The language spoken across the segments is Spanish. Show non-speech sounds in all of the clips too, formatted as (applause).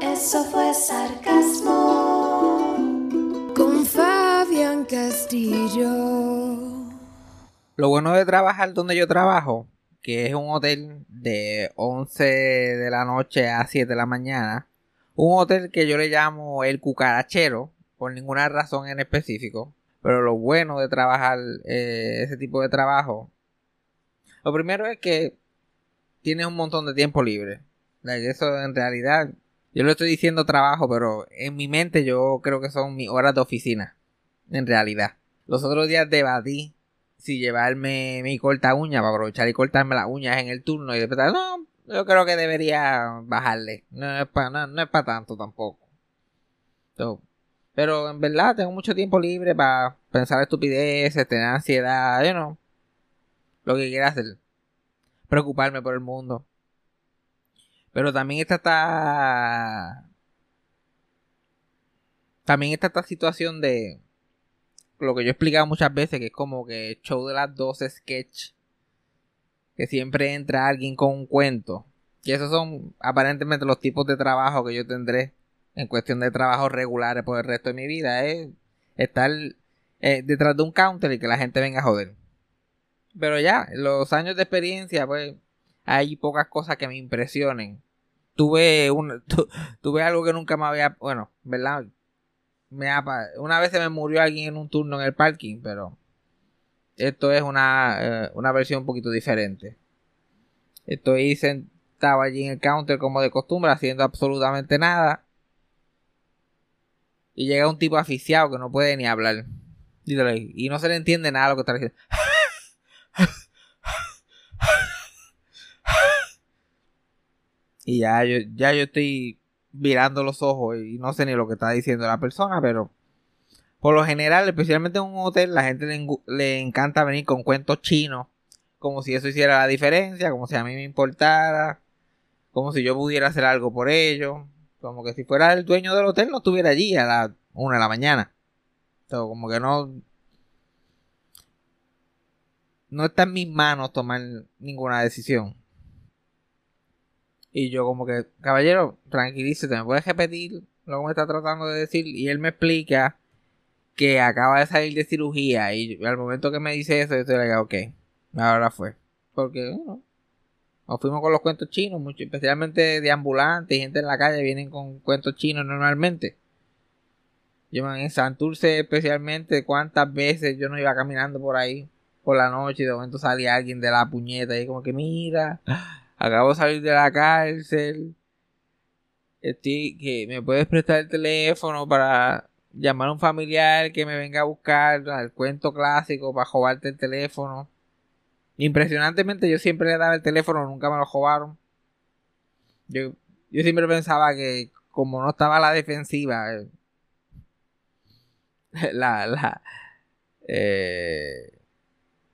Eso fue sarcasmo con Fabián Castillo. Lo bueno de trabajar donde yo trabajo, que es un hotel de 11 de la noche a 7 de la mañana, un hotel que yo le llamo el cucarachero, por ninguna razón en específico, pero lo bueno de trabajar eh, ese tipo de trabajo, lo primero es que tienes un montón de tiempo libre. Eso en realidad, yo lo estoy diciendo trabajo, pero en mi mente yo creo que son mis horas de oficina, en realidad. Los otros días debatí si llevarme mi corta uña para aprovechar y cortarme las uñas en el turno y después, no, yo creo que debería bajarle. No es para no, no para tanto tampoco. Pero en verdad tengo mucho tiempo libre para pensar estupideces, tener ansiedad, you know, lo que quiera hacer. Preocuparme por el mundo. Pero también está esta. También está esta situación de. Lo que yo he explicado muchas veces, que es como que show de las 12 sketch. Que siempre entra alguien con un cuento. Y esos son aparentemente los tipos de trabajo que yo tendré en cuestión de trabajos regulares por el resto de mi vida. Es estar eh, detrás de un counter y que la gente venga a joder. Pero ya, los años de experiencia, pues hay pocas cosas que me impresionen. Tuve, un, (laughs) tu, tuve algo que nunca me había, bueno, ¿verdad? Me una vez se me murió alguien en un turno en el parking, pero esto es una, eh, una versión un poquito diferente. Estoy sentado allí en el counter como de costumbre, haciendo absolutamente nada. Y llega un tipo aficiado que no puede ni hablar. Y no se le entiende nada lo que está diciendo. (laughs) Y ya yo, ya yo estoy virando los ojos y no sé ni lo que está diciendo la persona, pero por lo general, especialmente en un hotel, la gente le, le, encanta venir con cuentos chinos, como si eso hiciera la diferencia, como si a mí me importara, como si yo pudiera hacer algo por ellos, como que si fuera el dueño del hotel no estuviera allí a las una de la mañana. Entonces, como que no, no está en mis manos tomar ninguna decisión. Y yo como que, caballero, tranquilízate, ¿me puedes repetir lo que me está tratando de decir? Y él me explica que acaba de salir de cirugía y al momento que me dice eso, yo estoy like, ok, ahora fue. Porque, bueno, nos fuimos con los cuentos chinos, mucho, especialmente de ambulantes y gente en la calle vienen con cuentos chinos normalmente. Yo en Santurce especialmente, cuántas veces yo no iba caminando por ahí por la noche y de momento salía alguien de la puñeta y como que mira, acabo de salir de la cárcel, estoy, que me puedes prestar el teléfono para llamar a un familiar que me venga a buscar, el cuento clásico para robarte el teléfono. Impresionantemente yo siempre le daba el teléfono, nunca me lo robaron. Yo, yo siempre pensaba que como no estaba la defensiva, eh, (laughs) la, la, eh,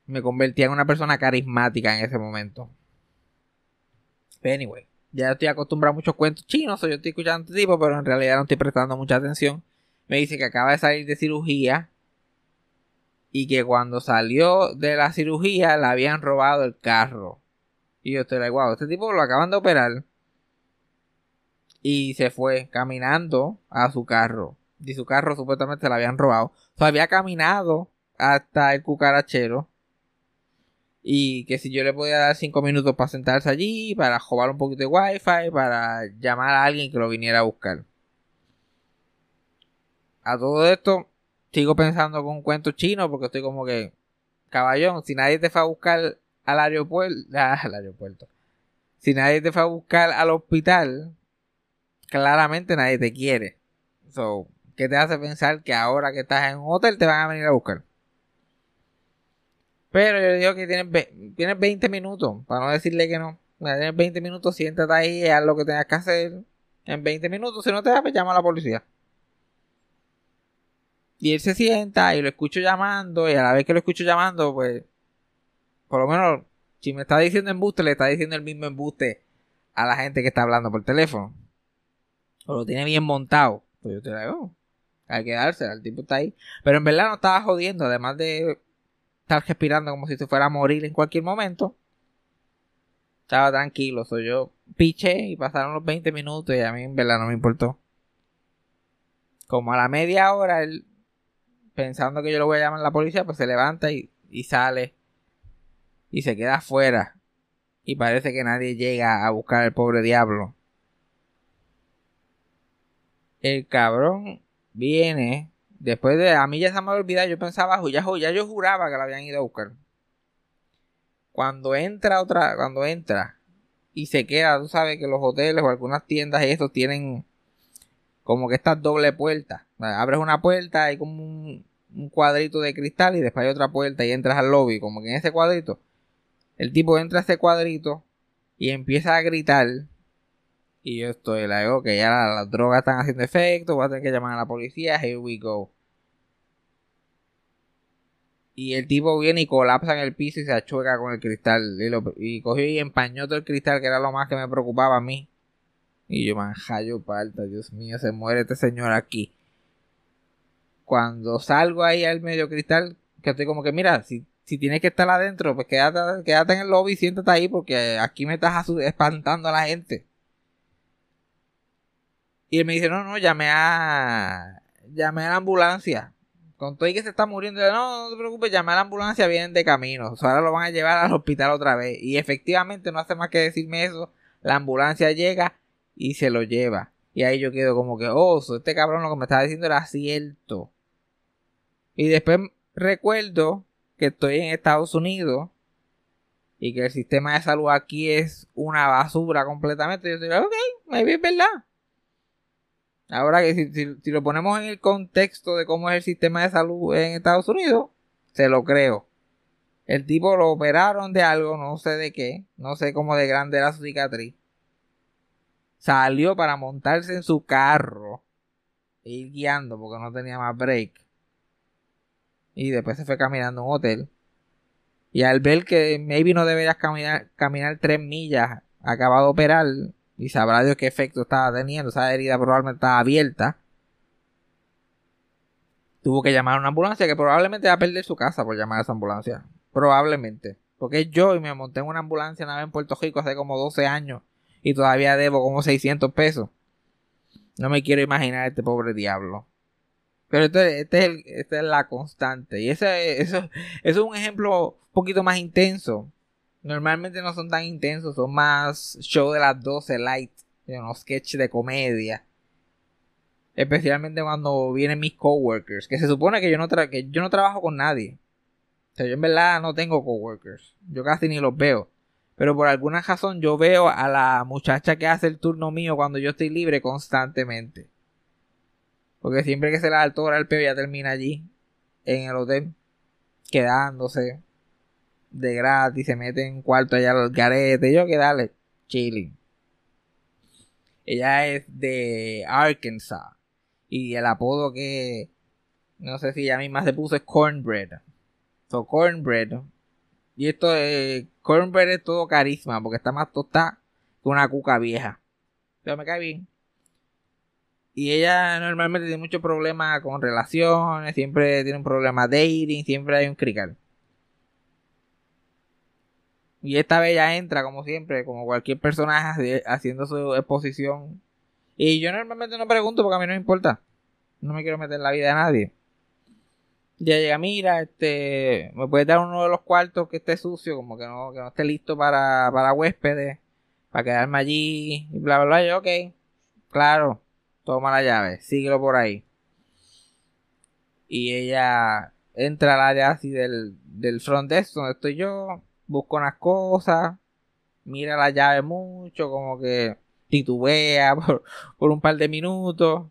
me convertía en una persona carismática en ese momento. Anyway, ya estoy acostumbrado a muchos cuentos chinos, o yo estoy escuchando este tipo, pero en realidad no estoy prestando mucha atención. Me dice que acaba de salir de cirugía y que cuando salió de la cirugía le habían robado el carro. Y yo estoy like, wow, este tipo lo acaban de operar. Y se fue caminando a su carro. Y su carro supuestamente le habían robado. O había caminado hasta el cucarachero. Y que si yo le podía dar cinco minutos para sentarse allí, para jugar un poquito de wifi, para llamar a alguien que lo viniera a buscar. A todo esto, sigo pensando con un cuento chino porque estoy como que, caballón, si nadie te fue a buscar al aeropuerto, (laughs) al aeropuerto, si nadie te fue a buscar al hospital, claramente nadie te quiere. So, ¿qué te hace pensar que ahora que estás en un hotel te van a venir a buscar? Pero yo le digo que tienes, 20 minutos, para no decirle que no. Tienes 20 minutos, siéntate ahí, haz lo que tengas que hacer. En 20 minutos, si no te da, pues llama a la policía. Y él se sienta y lo escucho llamando, y a la vez que lo escucho llamando, pues, por lo menos, si me está diciendo embuste, le está diciendo el mismo embuste a la gente que está hablando por teléfono. O lo tiene bien montado. Pues yo te digo, hay que darse, el tipo está ahí. Pero en verdad no estaba jodiendo, además de estar respirando como si se fuera a morir en cualquier momento. Estaba tranquilo, soy yo piché y pasaron los 20 minutos y a mí en verdad no me importó. Como a la media hora, él, pensando que yo lo voy a llamar a la policía, pues se levanta y, y sale y se queda afuera. Y parece que nadie llega a buscar al pobre diablo. El cabrón viene Después de. A mí ya se me olvidado. Yo pensaba. Ya, ya yo juraba que la habían ido a buscar. Cuando entra otra. Cuando entra. Y se queda. Tú sabes que los hoteles o algunas tiendas y estos tienen. Como que estas doble puertas. Abres una puerta. Hay como un, un cuadrito de cristal. Y después hay otra puerta. Y entras al lobby. Como que en ese cuadrito. El tipo entra a ese cuadrito. Y empieza a gritar y yo estoy, la digo que ya las drogas están haciendo efecto, voy a tener que llamar a la policía, here we go. Y el tipo viene y colapsa en el piso y se achueca con el cristal. Y, cogió y empañó todo el cristal, que era lo más que me preocupaba a mí. Y yo, manjallo palta, Dios mío, se muere este señor aquí. Cuando salgo ahí al medio cristal, que estoy como que, mira, si, si tienes que estar adentro, pues quédate, quédate en el lobby y siéntate ahí porque aquí me estás espantando a la gente. Y él me dice, no, no, llamé a... Llamé a la ambulancia. Con todo y que se está muriendo. No, no te preocupes, llamé a la ambulancia, vienen de camino. ahora lo van a llevar al hospital otra vez. Y efectivamente no hace más que decirme eso. La ambulancia llega y se lo lleva. Y ahí yo quedo como que, oh, este cabrón lo que me estaba diciendo era cierto. Y después recuerdo que estoy en Estados Unidos y que el sistema de salud aquí es una basura completamente. Yo digo, ok, maybe es verdad. Ahora que si, lo ponemos en el contexto de cómo es el sistema de salud en Estados Unidos, se lo creo. El tipo lo operaron de algo, no sé de qué, no sé cómo de grande era su cicatriz. Salió para montarse en su carro e ir guiando porque no tenía más break. Y después se fue caminando a un hotel. Y al ver que maybe no deberías caminar, caminar tres millas, acabado de operar, y sabrá Dios qué efecto estaba teniendo. Esa herida probablemente estaba abierta. Tuvo que llamar a una ambulancia que probablemente va a perder su casa por llamar a esa ambulancia. Probablemente. Porque yo y me monté en una ambulancia en Puerto Rico hace como 12 años y todavía debo como 600 pesos. No me quiero imaginar este pobre diablo. Pero este, este es, esta es la constante. Y ese, eso, eso es un ejemplo un poquito más intenso. Normalmente no son tan intensos, son más show de las 12 light, unos sketches de comedia. Especialmente cuando vienen mis coworkers, que se supone que yo no, que yo no trabajo con nadie. O sea, yo en verdad no tengo coworkers. Yo casi ni los veo. Pero por alguna razón yo veo a la muchacha que hace el turno mío cuando yo estoy libre constantemente. Porque siempre que se la el el peo ya termina allí, en el hotel, quedándose de gratis, se mete en cuarto allá al garete, yo que dale, chilling. Ella es de Arkansas y el apodo que no sé si ella misma se puso es cornbread. So cornbread. Y esto es cornbread es todo carisma porque está más tostada que una cuca vieja. Pero me cae bien. y ella normalmente tiene muchos problemas con relaciones, siempre tiene un problema dating, siempre hay un crical. Y esta vez ya entra, como siempre, como cualquier personaje, haciendo su exposición. Y yo normalmente no pregunto porque a mí no me importa. No me quiero meter en la vida de nadie. Ya llega, mira, este, me puedes dar uno de los cuartos que esté sucio, como que no, que no esté listo para, para huéspedes, para quedarme allí, y bla, bla, bla. Yo, ok, claro, toma la llave, síguelo por ahí. Y ella entra al área así del, del front desk donde estoy yo, busca unas cosas, mira la llave mucho, como que titubea (laughs) por, un par de minutos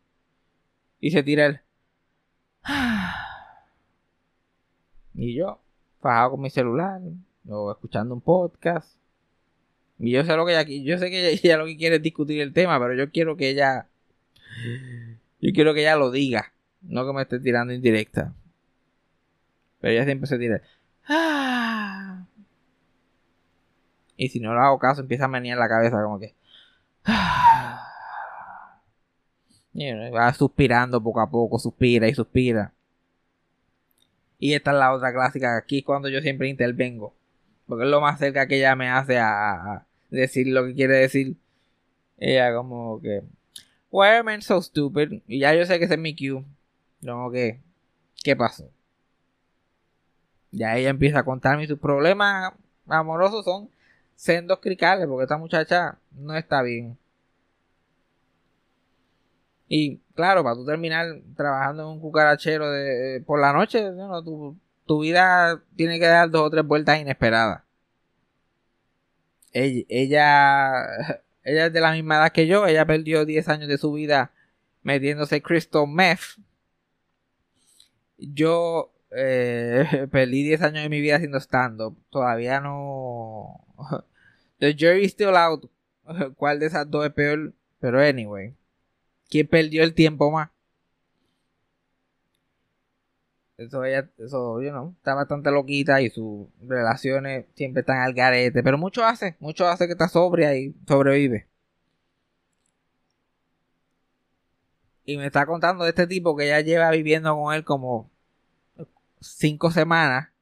y se tira el... (sighs) y yo, fajado con mi celular, o escuchando un podcast. Y yo sé lo que ella, yo sé que (laughs) ella, lo que quiere es discutir el tema, pero yo quiero que ella, yo quiero que ella lo diga, no que me esté tirando indirecta. Pero ella siempre se tira. (sighs) Y si no le hago caso, empieza a menear la cabeza como que... (sighs) va suspirando poco a poco, suspira y suspira. Y esta es la otra clásica, aquí es cuando yo siempre intervengo. Porque es lo más cerca que ella me hace a, decir lo que quiere decir. Ella como que... Why are men so stupid? Y ya yo sé que ese es mi cue. Como que... ¿Qué pasó? Ya ella empieza a contarme sus problemas amorosos son sendos cricales, porque esta muchacha no está bien. Y claro, para tú terminar trabajando en un cucarachero de, por la noche, tu, vida tiene que dar dos o tres vueltas inesperadas. Ella, (laughs) ella, es de la misma edad que yo, ella perdió 10 años de su vida metiéndose crystal meth. Yo eh, (laughs) perdí 10 años de mi vida haciendo stand-up. Todavía no. The jury's still out. ¿Cuál de esas dos es peor? Pero anyway. ¿Quién perdió el tiempo más? Eso ella, eso, you know, está bastante loquita y sus relaciones siempre están al garete. Pero mucho hace, mucho hace que está sobria y sobrevive. Y me está contando de este tipo que ya lleva viviendo con él como cinco semanas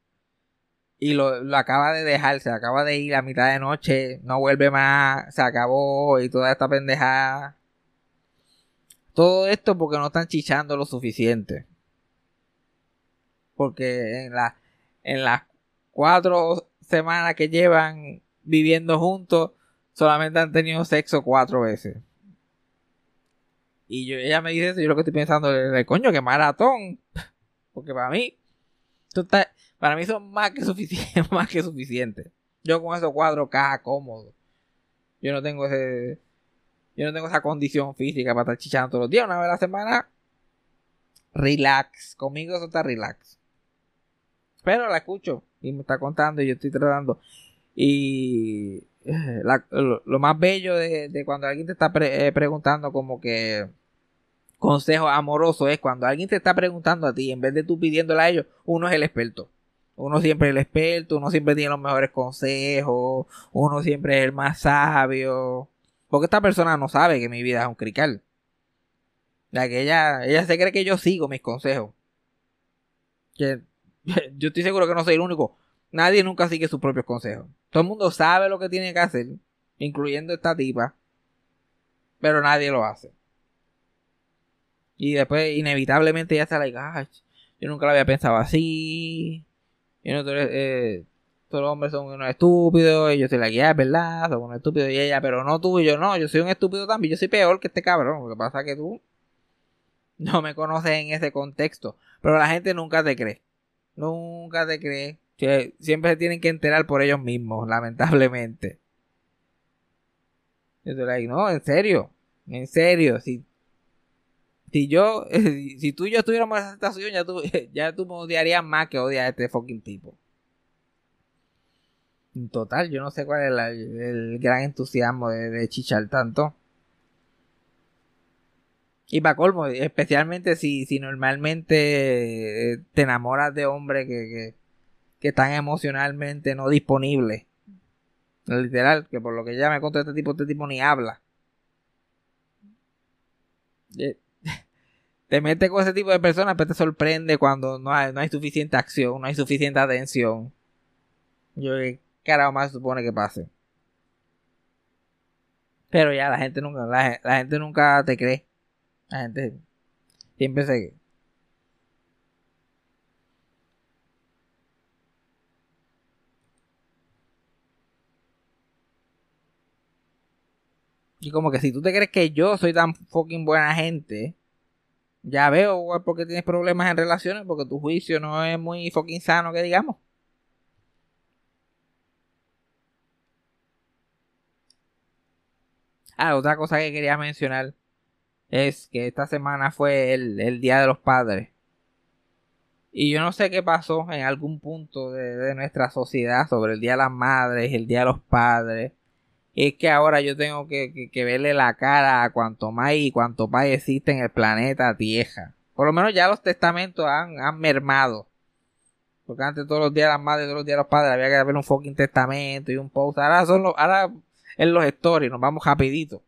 y lo, lo, acaba de dejar, se acaba de ir a mitad de noche, no vuelve más, se acabó y toda esta pendejada. Todo esto porque no están chichando lo suficiente. Porque en, la, en las cuatro semanas que llevan viviendo juntos, solamente han tenido sexo cuatro veces. Y yo, ella me dice eso, yo lo que estoy pensando es, coño, que maratón. (laughs) Porque para mí, para mí son más que suficiente, (laughs) más que suficiente. Yo con esos cuadros caja cómodo. Yo no tengo yo no tengo esa condición física para estar chichando todos los días, una vez a la semana. Relax, conmigo eso está relax. Pero la escucho y me está contando y yo estoy tratando. Y eh, lo, más bello de, cuando alguien te está eh, preguntando como que consejo amoroso es cuando alguien te está preguntando a ti, en vez de tú pidiéndole a ellos, uno es el experto. Uno siempre es el experto, uno siempre tiene los mejores consejos, uno siempre es el más sabio. Porque esta persona no sabe que mi vida es un crical. La que ella, ella se cree que yo sigo mis consejos. Que (laughs) yo estoy seguro que no soy el único. Nadie nunca sigue sus propios consejos. Todo el mundo sabe lo que tiene que hacer, incluyendo esta tipa, pero nadie lo hace. Y después, inevitablemente, ya está like, ay, yo nunca lo había pensado así. Yo no, eh, todos los hombres son unos estúpidos. Y yo soy la guía, es verdad, son unos estúpidos. Y ella, pero no tú y yo, no, yo soy un estúpido también. Yo soy peor que este cabrón. Lo que pasa es que tú no me conoces en ese contexto. Pero la gente nunca te cree. Nunca te cree. Siempre se tienen que enterar por ellos mismos, lamentablemente. Yo soy like, no, en serio. En serio, si si yo, (laughs) si tú y yo estuviéramos en esa situación, ya tú, (laughs) ya tú me odiarías más que odiar a este fucking tipo. En total, yo no sé cuál es el gran entusiasmo de, chichar tanto. Y para colmo, especialmente si, si normalmente eh, te enamoras de hombres que, que, están emocionalmente no disponibles. Literal, que por lo que ya me contó este tipo, este tipo ni habla. Eh, te metes con ese tipo de personas, pero te sorprende cuando no hay, no hay suficiente acción, no hay suficiente atención. Yo, ¿qué carajo más supone que pase? Pero ya la gente nunca, la, la gente nunca te cree. La gente siempre se, Y como que si tú te crees que yo soy tan fucking buena gente, ya veo por qué tienes problemas en relaciones, porque tu juicio no es muy fucking sano, que digamos. Ah, otra cosa que quería mencionar es que esta semana fue el, Día de los Padres. Y yo no sé qué pasó en algún punto de, de nuestra sociedad sobre el Día de las Madres, el Día de los Padres es que ahora yo tengo que, verle la cara a cuanto más y cuanto más existe en el planeta Tierra. Por lo menos ya los testamentos han, mermado. Porque antes todos los días las madres, todos los días los padres había que ver un fucking testamento y un post. Ahora son los, ahora en los stories, nos vamos rapidito.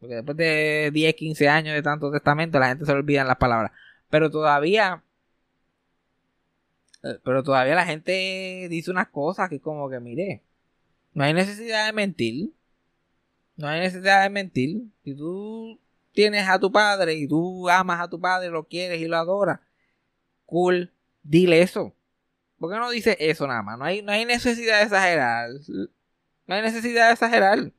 Porque después de 10, 15 años de tanto testamento, la gente se le olvidan las palabras. Pero todavía. Eh, pero todavía la gente dice unas cosas que como que mire. No hay necesidad de mentir. No hay necesidad de mentir. Si tú tienes a tu padre y tú amas a tu padre, lo quieres y lo adoras, cool, dile eso. ¿Por qué no dice eso nada más? No hay, no hay necesidad de exagerar. No hay necesidad de exagerar.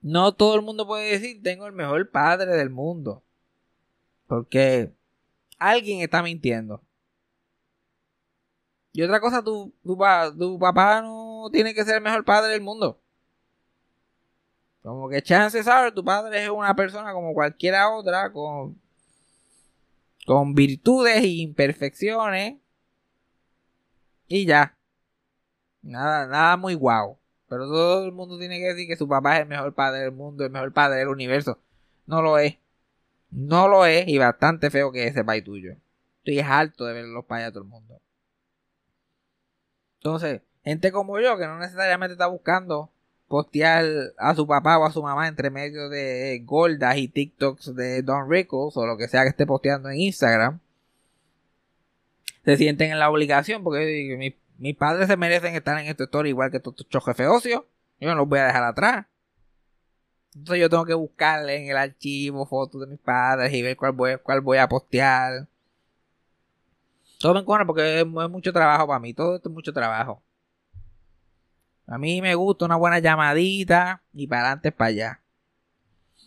No todo el mundo puede decir, tengo el mejor padre del mundo. Porque alguien está mintiendo. Y otra cosa, tu, papá no tiene que ser el mejor padre del mundo. Como que chances are, tu padre es una persona como cualquiera otra, con, virtudes e imperfecciones. Y ya. Nada, nada muy guau. Pero todo el mundo tiene que decir que su papá es el mejor padre del mundo, el mejor padre del universo. No lo es. No lo es y bastante feo que ese país tuyo. Estoy harto de ver los payas a todo el mundo. Entonces, gente como yo que no necesariamente está buscando postear a su papá o a su mamá entre medio de gordas y TikToks de Don Rickles o lo que sea que esté posteando en Instagram, se sienten en la obligación porque mis padres se merecen estar en esta historia igual que estos jefes ocio. Yo no los voy a dejar atrás. Entonces yo tengo que buscarle en el archivo fotos de mis padres y ver cuál voy, cuál voy a postear. Todo me encuentra porque es, mucho trabajo para mí. Todo esto es mucho trabajo. A mí me gusta una buena llamadita y para adelante para allá.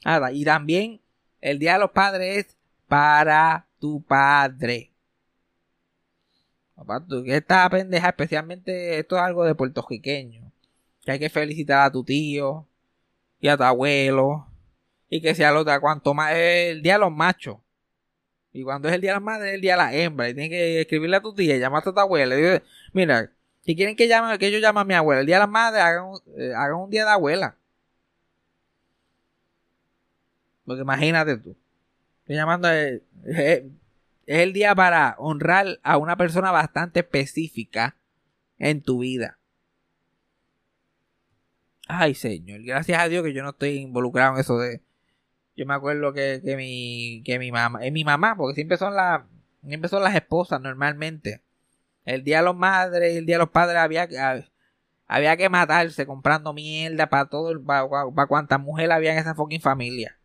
Nada, y también el Día de los Padres es para tu padre. Papá, tú estás pendeja, especialmente esto es algo de puertorriqueño. Que hay que felicitar a tu tío y a tu abuelo. Y que sea lo de cuanto más el día de los machos. Y cuando es el día de la madre, es el día de la hembra. Y tienes que escribirle a tu tía, llamarte a tu abuela. Mira, si quieren que llame, que yo llame a mi abuela, el día de la madre, hagan un, eh, un día de abuela. Porque imagínate tú. Estoy llamando. Eh, es el día para honrar a una persona bastante específica en tu vida. Ay, señor, gracias a Dios que yo no estoy involucrado en eso de yo me acuerdo que, que mi, que mi mamá, es mi mamá, porque siempre son las, siempre son las esposas normalmente. El día de los madres y el día de los padres había, había que matarse comprando mierda para todo, para, para cuantas mujeres había en esa fucking familia.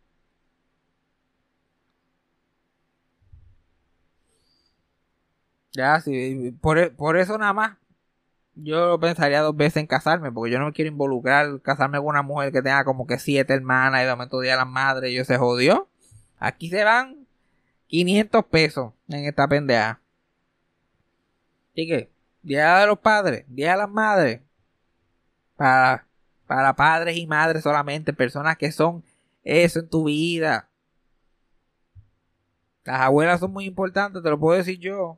Ya, sí, por, por eso nada más yo pensaría dos veces en casarme, porque yo no me quiero involucrar, casarme con una mujer que tenga como que siete hermanas y de momento día las madres yo se jodió. Aquí se van 500 pesos en esta pendeja. ¿Y qué? Día de los padres, día de las madres. Para, para padres y madres solamente, personas que son eso en tu vida. Las abuelas son muy importantes, te lo puedo decir yo.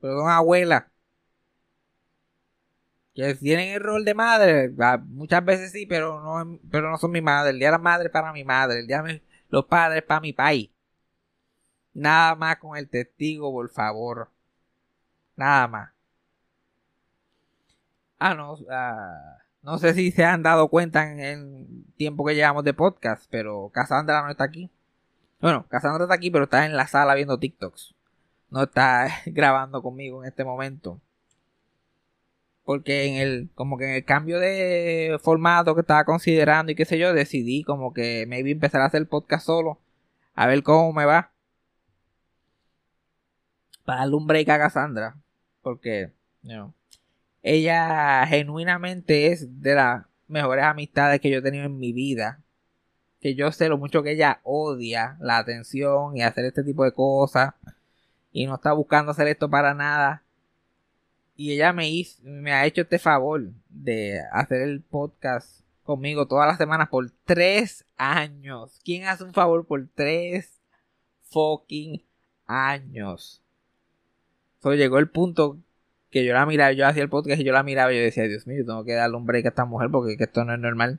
Pero son abuelas que tienen el rol de madre, muchas veces sí, pero no, pero no son mi madre. El día de la madre para mi madre, el día de los padres para mi país. Nada más con el testigo, por favor. Nada más. Ah, no, ah, no sé si se han dado cuenta en el tiempo que llevamos de podcast, pero Cassandra no está aquí. Bueno, Cassandra está aquí, pero está en la sala viendo TikToks. No está (laughs) grabando conmigo en este momento. Porque en el, como que en el cambio de formato que estaba considerando y qué sé yo, decidí como que maybe empezar a hacer podcast solo. A ver cómo me va. Para darle un break a Cassandra. Porque, you ella genuinamente es de las mejores amistades que yo he tenido en mi vida. Que yo sé lo mucho que ella odia la atención y hacer este tipo de cosas. Y no está buscando hacer esto para nada. Y ella me, hizo, me ha hecho este favor de hacer el podcast conmigo todas las semanas por tres años. ¿Quién hace un favor por tres fucking años? So, llegó el punto que yo la miraba, yo hacía el podcast y yo la miraba y yo decía, Dios mío, yo tengo que darle un break a esta mujer porque esto no es normal.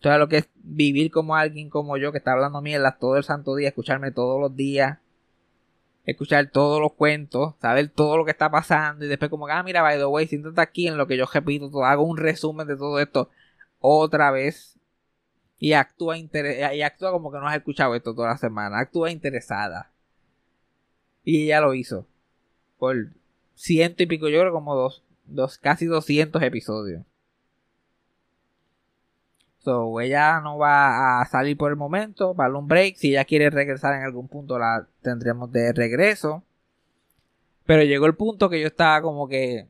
Todo lo que es vivir como alguien como yo que está hablando mierda todo el santo día, escucharme todos los días, escuchar todos los cuentos, saber todo lo que está pasando y después como, ah, mira, by the way, siéntate aquí en lo que yo repito, todo, hago un resumen de todo esto otra vez y actúa, y actúa como que no has escuchado esto toda la semana, actúa interesada. Y ella lo hizo. Por ciento y pico, yo creo como dos, dos casi 200 episodios. So, ella no va a salir por el momento, va a un break. Si ella quiere regresar en algún punto, la tendremos de regreso. Pero llegó el punto que yo estaba como que.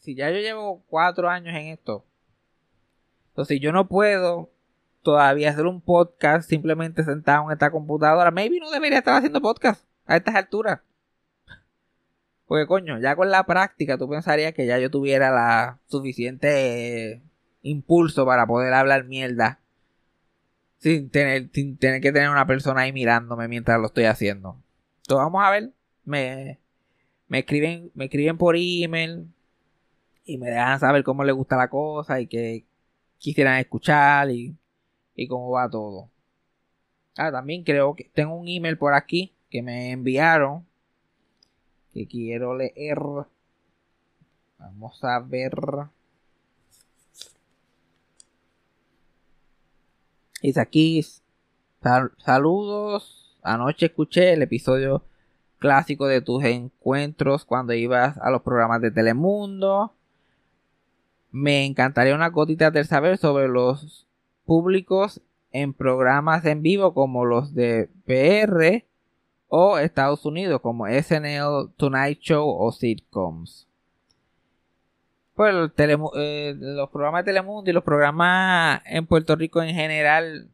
Si ya yo llevo cuatro años en esto. Entonces, yo no puedo todavía hacer un podcast simplemente sentado en esta computadora. Maybe no debería estar haciendo podcast a estas alturas. Porque coño, ya con la práctica tú pensarías que ya yo tuviera la suficiente impulso para poder hablar mierda. Sin tener, sin tener que tener una persona ahí mirándome mientras lo estoy haciendo. Entonces vamos a ver. Me, me escriben, me escriben por email. Y me dejan saber cómo les gusta la cosa y que quisieran escuchar y, y cómo va todo. Ah, también creo que tengo un email por aquí que me enviaron que quiero leer. Vamos a ver. Dice aquí. saludos. Anoche escuché el episodio clásico de tus encuentros cuando ibas a los programas de Telemundo. Me encantaría una gotita del saber sobre los públicos en programas en vivo como los de PR o Estados Unidos como SNL, Tonight Show o sitcoms. Pues eh, los programas de Telemundo y los programas en Puerto Rico en general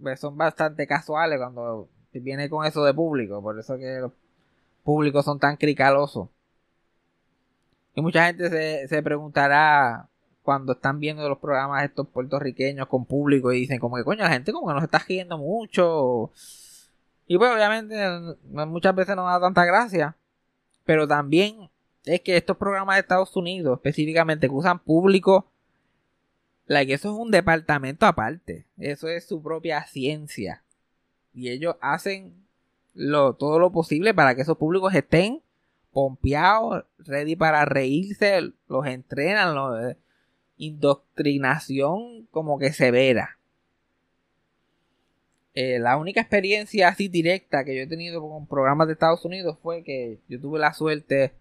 pues, son bastante casuales cuando viene con eso de público. Por eso que los públicos son tan cricalosos. Y mucha gente se, se preguntará cuando están viendo los programas estos puertorriqueños con público y dicen como que coño la gente como que nos está riendo mucho y pues obviamente muchas veces no da tanta gracia. Pero también es que estos programas de Estados Unidos específicamente que usan público, like, eso es un departamento aparte. Eso es su propia ciencia. Y ellos hacen lo, todo lo posible para que esos públicos estén pompeados, ready para reírse, los entrenan, los, indoctrinación como que severa. Eh, la única experiencia así directa que yo he tenido con programas de Estados Unidos fue que yo tuve la suerte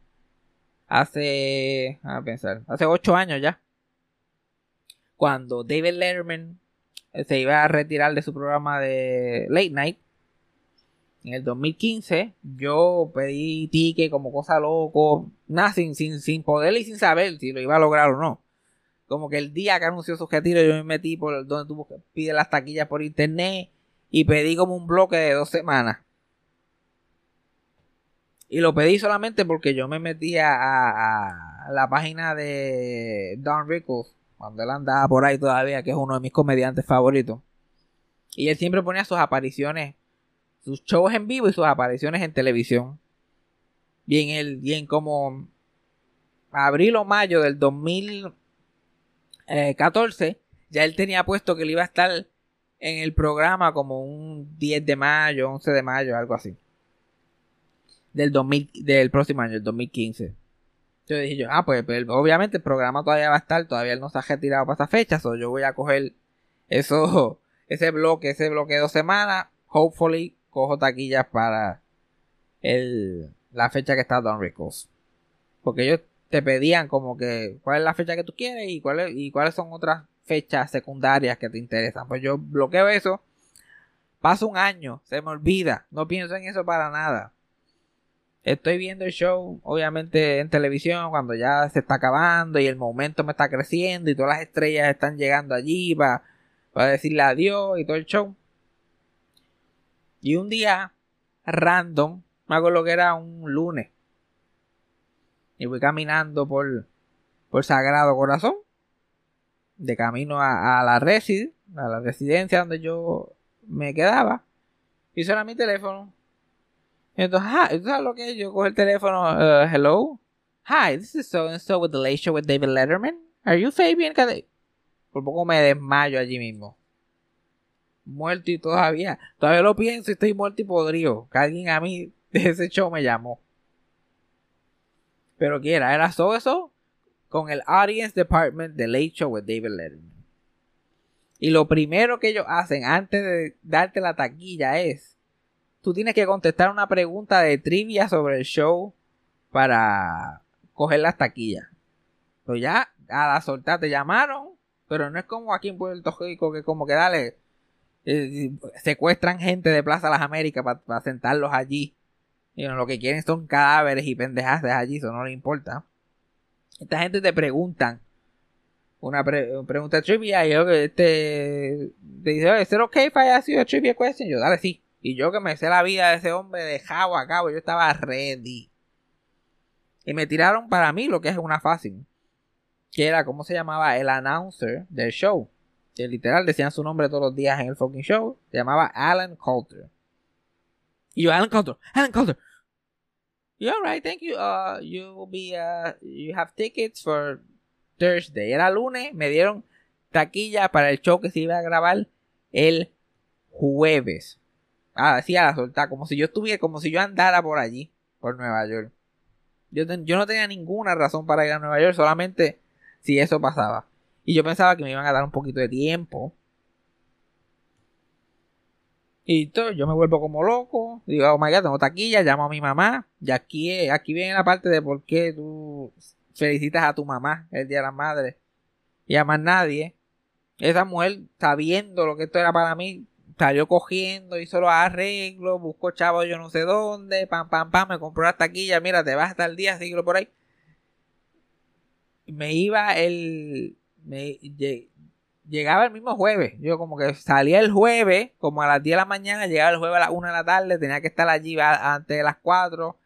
hace, a pensar, hace ocho años ya, cuando David Letterman eh, se iba a retirar de su programa de Late Night. En el 2015 yo pedí ticket como cosa loco, nada, sin, sin, poder y sin saber si lo iba a lograr o no. Como que el día que anunció su retiro yo me metí por donde tuvo que pide las taquillas por internet y pedí como un bloque de dos semanas. Y lo pedí solamente porque yo me metía a, la página de Don Rickles, cuando él andaba por ahí todavía, que es uno de mis comediantes favoritos. Y él siempre ponía sus apariciones, sus shows en vivo y sus apariciones en televisión. Bien, el, bien como abril o mayo del 2014, ya él tenía puesto que él iba a estar en el programa como un 10 de mayo, 11 de mayo, algo así. Del, 2000, del próximo año, el 2015. Yo dije yo, ah, pues, pues, obviamente el programa todavía va a estar, todavía él no se ha retirado para esa fecha, so yo voy a coger eso, (laughs) ese bloque, ese bloque de dos semanas, hopefully cojo taquillas para el, la fecha que está Don Rickles. Porque ellos te pedían como que cuál es la fecha que tú quieres y, cuál y cuáles son otras fechas secundarias que te interesan. Pues yo bloqueo eso. Paso un año, se me olvida. No pienso en eso para nada. Estoy viendo el show, obviamente, en televisión cuando ya se está acabando y el momento me está creciendo y todas las estrellas están llegando allí para, para decirle adiós y todo el show. Y un día, random, me acuerdo que era un lunes. Y voy caminando por, por Sagrado Corazón. De camino a, la residencia, a la residencia donde yo me quedaba. Y suena mi teléfono. Entonces, hi, ¿tú sabes lo que es? Yo cojo el teléfono, uh, hello. Hi, this is so and so with the late show with David Letterman. Are you Fabian? Por poco me desmayo allí mismo. Muerto y todavía. Todavía lo pienso y estoy muerto y podrido. Que alguien a mí de ese show me llamó. Pero que era, era todo eso con el Audience Department de Late Show with David Letterman. Y lo primero que ellos hacen antes de darte la taquilla es, tú tienes que contestar una pregunta de trivia sobre el show para coger las taquillas. Pues ya, a la soltar te llamaron, pero no es como aquí en Puerto Rico que como que dale, eh, secuestran gente de Plaza Las Américas para sentarlos allí y lo que quieren son cadáveres y pendejas de allí, eso no le importa. Esta gente te preguntan una pregunta trivia y yo este te dice, ¿es ok if I ask a trivia question? Yo, dale, sí. Y yo que me sé la vida de ese hombre de jabo a cabo, yo estaba ready. Y me tiraron para mí lo que es una fácil. Que era, ¿cómo se llamaba? El announcer del show. Que literal decían su nombre todos los días en el fucking show. Se llamaba Alan Coulter. Y yo, Alan Coulter, Alan Coulter, Yeah, right, thank you. Uh, you will be, uh, you have tickets for Thursday. Era lunes, me dieron taquilla para el show que se iba a grabar el jueves. Ah, a la soltar, como si yo estuviera, como si yo andara por allí, por Nueva York. Yo, yo no tenía ninguna razón para ir a Nueva York, solamente si eso pasaba. Y yo pensaba que me iban a dar un poquito de tiempo y yo me vuelvo como loco. Digo, oh my god, tengo taquilla, llamo a mi mamá. Y aquí, aquí viene la parte de por qué tú felicitas a tu mamá el día de la madre. Y a más nadie. Esa mujer, sabiendo lo que esto era para mí, salió cogiendo, hizo los arreglos, buscó chavos yo no sé dónde, pam, pam, pam, me compró la taquilla, mira, te vas hasta el día, síguelo por ahí. Me iba el. Me, llegaba el mismo jueves. Yo como que salía el jueves, como a las 10 de la mañana, llegaba el jueves a las 1 de la tarde, tenía que estar allí antes de las 4,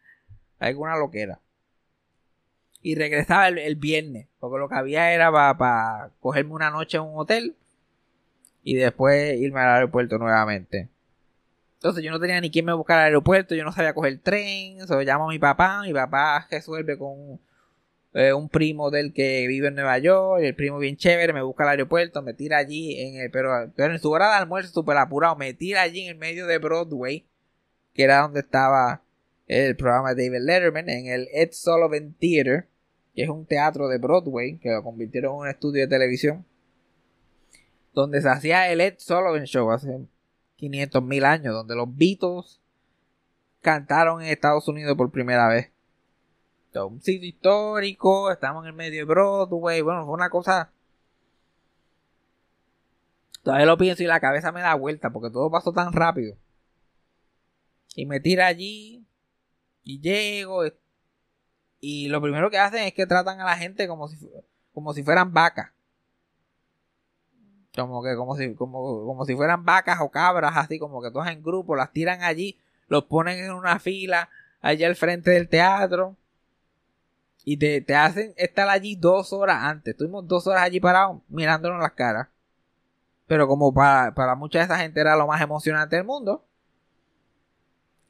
alguna loquera. Y regresaba el, viernes, porque lo que había era para cogerme una noche en un hotel y después irme al aeropuerto nuevamente. Entonces yo no tenía ni quien me buscar al aeropuerto, yo no sabía coger tren, solo llamo a mi papá, mi papá resuelve con eh, un primo del que vive en Nueva York, el primo bien chévere, me busca al aeropuerto, me tira allí en el, pero, pero en su hora de almuerzo súper apurado, me tira allí en el medio de Broadway, que era donde estaba el programa de David Letterman, en el Ed Sullivan Theater, que es un teatro de Broadway, que lo convirtieron en un estudio de televisión, donde se hacía el Ed Sullivan Show hace 500 mil años, donde los Beatles cantaron en Estados Unidos por primera vez un sitio histórico, estamos en el medio de Broadway, bueno, fue una cosa... Todavía lo pienso y la cabeza me da vuelta porque todo pasó tan rápido. Y me tira allí y llego y lo primero que hacen es que tratan a la gente como si, como si fueran vacas. Como que como si, como, como si fueran vacas o cabras, así como que todas en grupo, las tiran allí, los ponen en una fila allá al frente del teatro y te, te, hacen estar allí dos horas antes. Estuvimos dos horas allí parados mirándonos las caras. Pero como para, para mucha de esa gente era lo más emocionante del mundo.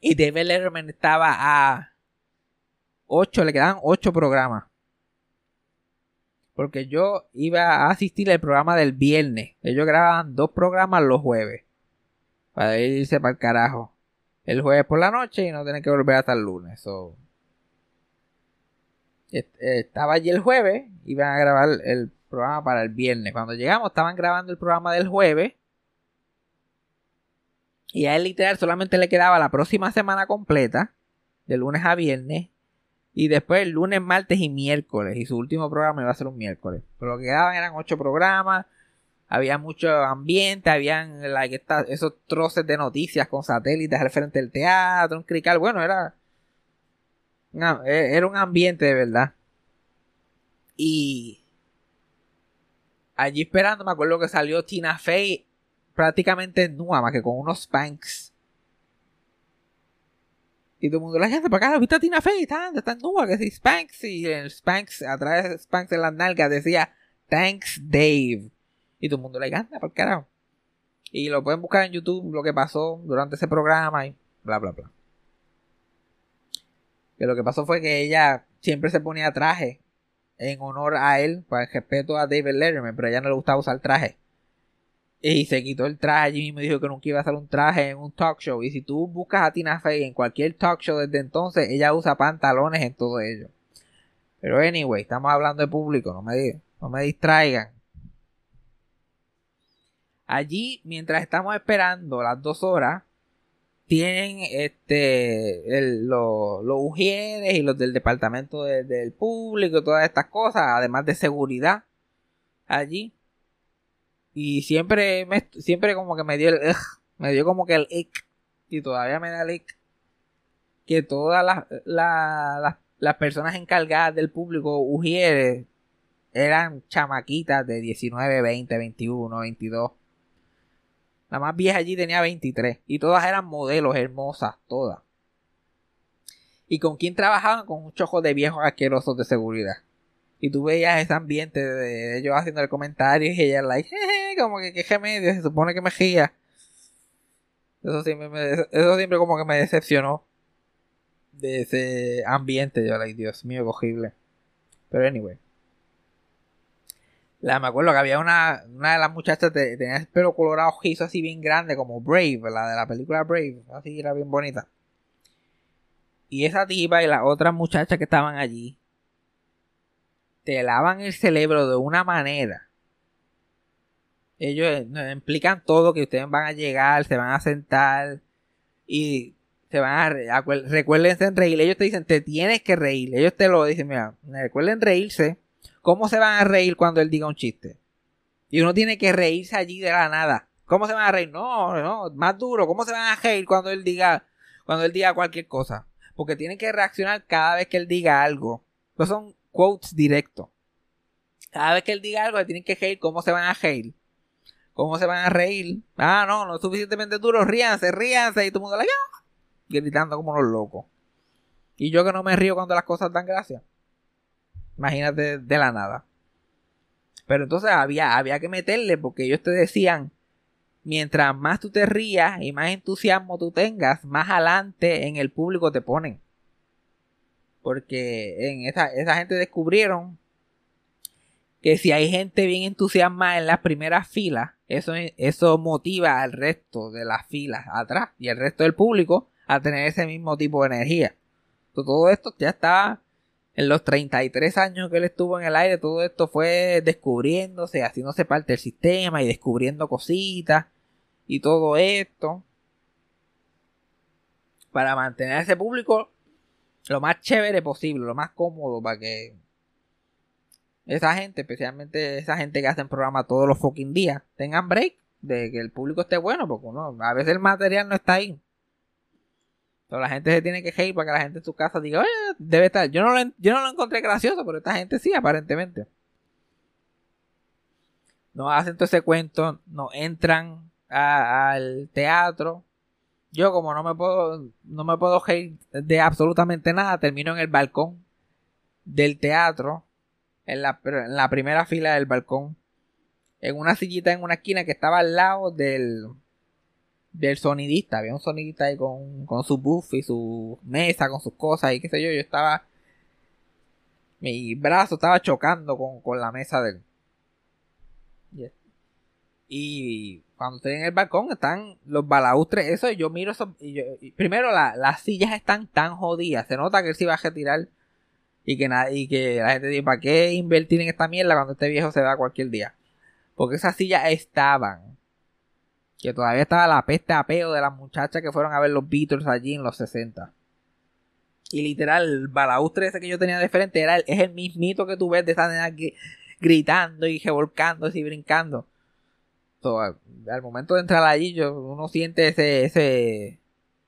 Y David Letterman estaba a 8, le quedaban 8 programas. Porque yo iba a asistir al programa del viernes. Ellos grababan dos programas los jueves. Para irse para el carajo. El jueves por la noche y no tener que volver hasta el lunes. So, estaba allí el jueves, iban a grabar el programa para el viernes. Cuando llegamos, estaban grabando el programa del jueves. Y a él literal solamente le quedaba la próxima semana completa, de lunes a viernes, y después lunes, martes y miércoles. Y su último programa iba a ser un miércoles. Pero lo que quedaban eran ocho programas. Había mucho ambiente, habían esos troces de noticias con satélites al frente del teatro, un crical. Bueno, era, e, era un ambiente de verdad. Y allí esperando, me acuerdo que salió Tina Fey prácticamente nua, más que con unos spanks. Y todo el mundo, la gente, para acá, ¿viste a Tina Fey? Está, está nua, que si spanks. Y el spanks, a través de spanks en las nalgas decía, thanks Dave. Y todo el mundo le encanta, por carajo. Y lo pueden buscar en YouTube, lo que pasó durante ese programa y bla, bla, bla. Que lo que pasó fue que ella siempre se ponía traje en honor a él, para el respeto a David Letterman, pero a ella no le gustaba usar traje. Y se quitó el traje allí mismo dijo que nunca iba a hacer un traje en un talk show. Y si tú buscas a Tina Fey en cualquier talk show desde entonces, ella usa pantalones en todo ello. Pero anyway, estamos hablando de público, no me, no me distraigan. Allí, mientras estamos esperando las dos horas, tienen este los, los ujieres y los del departamento del público, todas estas cosas, además de seguridad allí. Y siempre me, siempre como que me dio el me dio como que el ick y todavía me da el ick que todas las, las, las personas encargadas del público ujieres eran chamaquitas de 19, 20, 21, 22 la más vieja allí tenía 23. Y todas eran modelos hermosas, todas. ¿Y con quién trabajaban? Con un chojo de viejos asquerosos de seguridad. Y tú veías ese ambiente de ellos haciendo el comentario y ella like, como que qué remedio, se supone que me gira. Eso siempre, eso siempre como que me decepcionó de ese ambiente. Yo, like, Dios mío, cogible. Pero anyway. La, me acuerdo que había una, una de las muchachas tenía el pelo colorado rojizo así bien grande, como Brave, la de la película Brave, así era bien bonita. Y esa tipa y las otras muchachas que estaban allí te lavan el cerebro de una manera. Ellos eh, implican todo que ustedes van a llegar, se van a sentar y se van a, recuérdense en reír. Ellos te dicen, te tienes que reír. Ellos te lo dicen, mira, recuerden reírse ¿Cómo se van a reír cuando él diga un chiste? Y uno tiene que reírse allí de la nada. ¿Cómo se van a reír? No, no, más duro. ¿Cómo se van a reír cuando él diga, cuando él diga cualquier cosa? Porque tienen que reaccionar cada vez que él diga algo. No son quotes directos. Cada vez que él diga algo, tienen que reír. ¿Cómo se van a reír? ¿Cómo se van a reír? Ah, no, no es suficientemente duro. Ríanse, ríanse. Y todo el mundo la gritando como los locos. Y yo que no me río cuando las cosas dan gracia. Imagínate de la nada. Pero entonces había, había que meterle porque ellos te decían, mientras más tú te rías y más entusiasmo tú tengas, más adelante en el público te ponen. Porque en esa, esa gente descubrieron que si hay gente bien entusiasmada en las primeras filas, eso, eso motiva al resto de las filas atrás y al resto del público a tener ese mismo tipo de energía. todo esto ya está en los 33 años que él estuvo en el aire, todo esto fue descubriéndose, haciéndose parte del sistema y descubriendo cositas y todo esto. Para mantener a ese público lo más chévere posible, lo más cómodo para que esa gente, especialmente esa gente que hacen programa todos los fucking días, tengan break de que el público esté bueno, porque no, a veces el material no está ahí la gente se tiene que reír para que la gente en su casa diga, oye, debe estar. Yo no, lo, yo no lo encontré gracioso, pero esta gente sí, aparentemente. No hacen todo ese cuento, no entran al teatro. Yo como no me puedo, no me puedo reír de absolutamente nada, termino en el balcón del teatro, en la, en la primera fila del balcón, en una sillita en una esquina que estaba al lado del, del sonidista. Había un sonidista ahí con, con su buff y su mesa, con sus cosas y qué sé yo. Yo estaba. Mi brazo estaba chocando con, la mesa del. Y cuando estoy en el balcón están los balaustres. Eso yo miro eso. Y primero las sillas están tan jodidas. Se nota que él se iba a retirar. Y que, y que la gente dice, ¿para qué invertir en esta mierda cuando este viejo se va cualquier día? Porque esas sillas estaban Que todavía estaba la peste apeo de las muchachas que fueron a ver los Beatles allí en los 60. Y literal, el balaustre ese que yo tenía de frente era el, es el mismito que tú ves de esa nena gritando y revolcándose y brincando. Al momento de entrar allí, yo, uno siente ese, ese,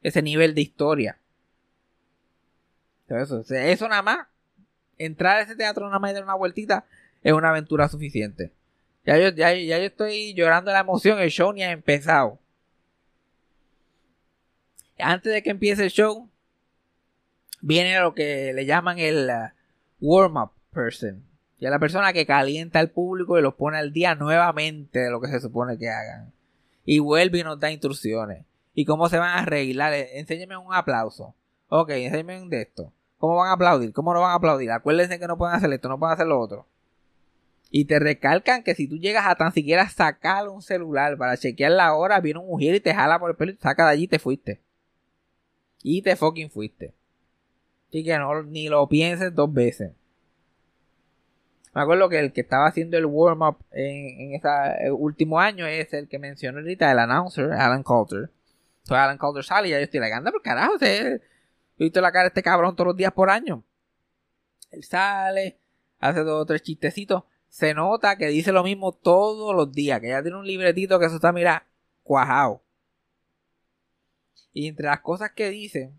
ese nivel de historia. Eso, eso nada más, entrar a ese teatro nada más y dar una vueltita, es una aventura suficiente. Ya yo, ya, yo estoy llorando la emoción, el show ni ha empezado. Antes de que empiece el show, viene lo que le llaman el uh, warm-up person. Y la persona que calienta al público y los pone al día nuevamente de lo que se supone que hagan. Y vuelve y nos da instrucciones. Y cómo se van a arreglar. Enséñeme un aplauso. Ok, enséñeme un de esto. ¿Cómo van a aplaudir? ¿Cómo no van a aplaudir? Acuérdense que no pueden hacer esto, no pueden hacer lo otro. Y te recalcan que si tú llegas a tan siquiera sacar un celular para chequear la hora, viene un mujer y te jala por el pelo y te saca de allí y te fuiste. Y te fucking fuiste. Así que no, ni lo pienses dos veces. Me acuerdo que el que estaba haciendo el warm-up en, ese último año es el que mencionó ahorita, el announcer, Alan Coulter. Entonces Alan Coulter sale y ya yo estoy la anda por carajo, he visto la cara de este cabrón todos los días por año. Él sale, hace dos o tres chistecitos se nota que dice lo mismo todos los días, que ya tiene un libretito que eso está, mira, cuajado. Y entre las cosas que dice,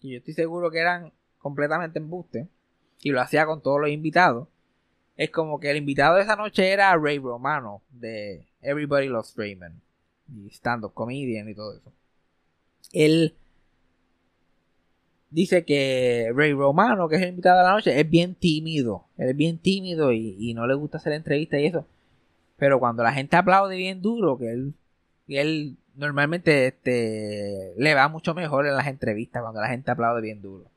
y yo estoy seguro que eran completamente embuste, y lo hacía con todos los invitados, es como que el invitado de esa noche era Ray Romano, de Everybody Loves Raymond, y stand-up comedian y todo eso. Él dice que Ray Romano, que es el invitado de la noche, es bien tímido. Él es bien tímido y, no le gusta hacer entrevistas y eso. Pero cuando la gente aplaude bien duro, que él, él normalmente este, le va mucho mejor en las entrevistas cuando la gente aplaude bien duro.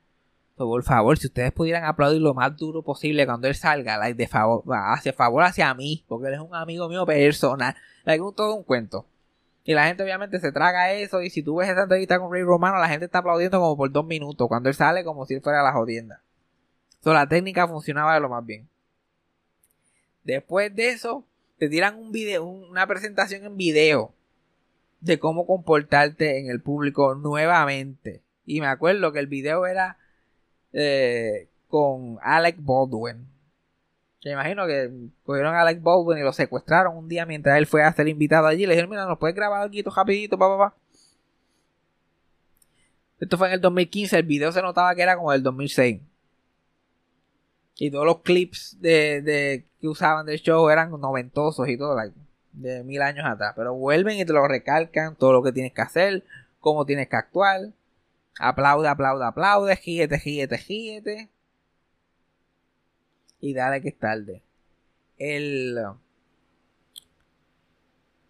Por favor, si ustedes pudieran aplaudir lo más duro posible cuando él salga, de favor, hacia favor hacia mí, porque él es un amigo mío personal. Like, todo un cuento. Y la gente obviamente se traga eso. Y si tú ves esa entrevista con Ray Romano, la gente está aplaudiendo como por dos minutos. Cuando él sale como si fuera la jodienda. So, la técnica funcionaba de lo más bien. Después de eso, te tiran un video, una presentación en video de cómo comportarte en el público nuevamente. Y me acuerdo que el video era eh, con Alec Baldwin. Me imagino que cogieron a Alec Baldwin y lo secuestraron un día mientras él fue a ser invitado allí. Le dijeron, mira, nos puedes grabar algo rapidito, papá, papá. Esto fue en el 2015, el video se notaba que era como el 2006. Y todos los clips de, que usaban del show eran noventosos y todo, de mil años atrás. Pero vuelven y te lo recalcan, todo lo que tienes que hacer, cómo tienes que actuar. Aplaude, aplaude, aplaude, gíete, gíete, gíete y dale que es tarde. El,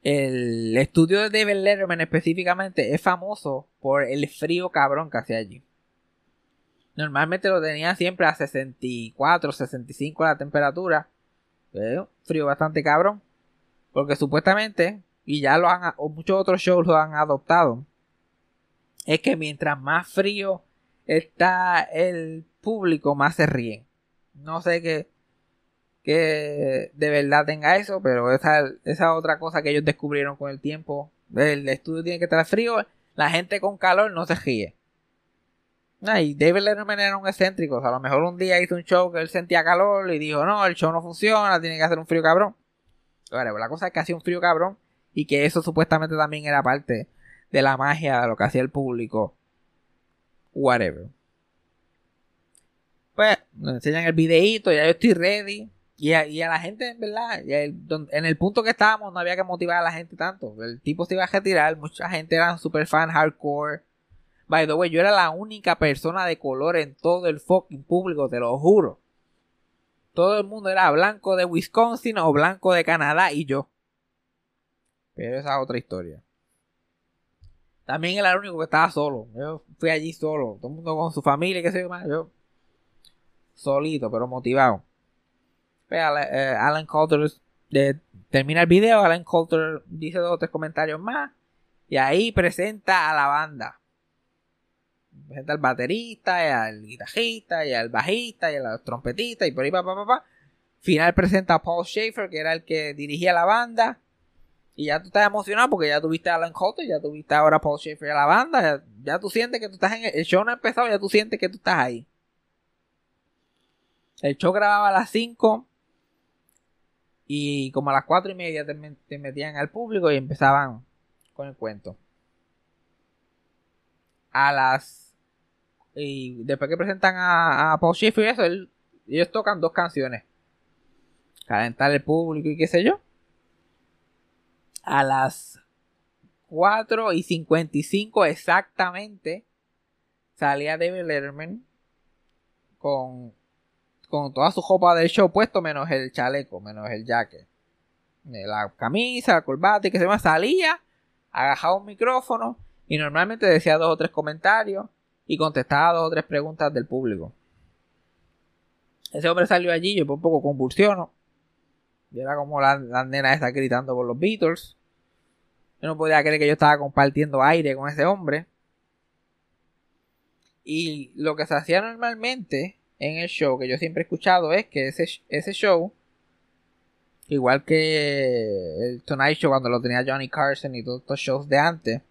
el estudio de David Letterman específicamente es famoso por el frío cabrón que hace allí. Normalmente lo tenía siempre a 64, 65 la temperatura. Frío bastante cabrón. Porque supuestamente, y ya lo han, o muchos otros shows lo han adoptado, es que mientras más frío está el público, más se ríen. No sé qué que de verdad tenga eso, pero esa, esa otra cosa que ellos descubrieron con el tiempo. El estudio tiene que estar frío, la gente con calor no se ríe. y David Letterman era un excéntrico, a lo mejor un día hizo un show que él sentía calor y dijo, no, el show no funciona, tiene que hacer un frío cabrón. La cosa es que hacía un frío cabrón y que eso supuestamente también era parte de la magia de lo que hacía el público. Whatever. Pues nos enseñan el videíto, ya yo estoy ready. Y a, la gente, ¿verdad? en el punto que estábamos no había que motivar a la gente tanto. El tipo se iba a retirar, mucha gente era super fan hardcore. By the way, yo era la única persona de color en todo el fucking público, te lo juro. Todo el mundo era blanco de Wisconsin o blanco de Canadá y yo. Pero esa es otra historia. También era el único que estaba solo. Yo fui allí solo. Todo el mundo con su familia, qué sé yo más. Yo solito, pero motivado. Pues, eh, Alan Coulter termina el video, Alan Coulter dice dos o tres comentarios más y ahí presenta a la banda. Presenta al baterista, y al guitarrista, y al bajista, y a los trompetistas, y por ahí pa, pa, pa, Final presenta a Paul Schaefer, que era el que dirigía la banda. Y ya tú estás emocionado porque ya tuviste a Alan Cotter, ya tuviste ahora a Paul Schaefer a la banda. Ya, tú sientes que tú estás en el, el show no ha empezado, ya tú sientes que tú estás ahí. El show grababa a las 5 y como a las 4 y media te, metían al público y empezaban con el cuento. A las. Y después que presentan a, Paul Schaefer y eso, ellos tocan dos canciones. Calentar el público y qué sé yo a las 4 y 55 exactamente salía David Letterman con, con toda su ropa del show puesto menos el chaleco, menos el jacket. Eh, la camisa, la corbata y que se llama salía, agajaba un micrófono y normalmente decía dos o tres comentarios y contestaba dos o tres preguntas del público. Ese hombre salió allí, yo un poco convulsiono. Y era como la, la nena está gritando por los Beatles. Yo no podía creer que yo estaba compartiendo aire con ese hombre. Y lo que se hacía normalmente en el show, que yo siempre he escuchado, es que ese, ese show, igual que el Tonight Show cuando lo tenía Johnny Carson y todos estos shows de antes,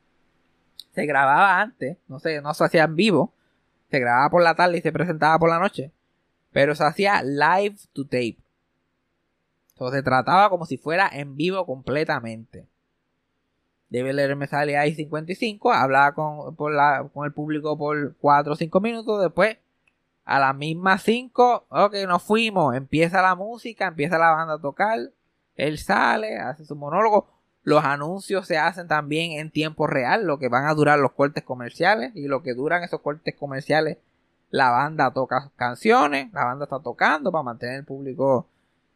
se grababa antes, no sé, no se hacía en vivo, se grababa por la tarde y se presentaba por la noche, pero se hacía live to tape. Entonces se trataba como si fuera en vivo completamente. David me sale ahí 55, hablaba con, con el público por 4 o 5 minutos, después a las mismas 5, ok, nos fuimos, empieza la música, empieza la banda a tocar, él sale, hace su monólogo, los anuncios se hacen también en tiempo real, lo que van a durar los cortes comerciales y lo que duran esos cortes comerciales, la banda toca canciones, la banda está tocando para mantener el público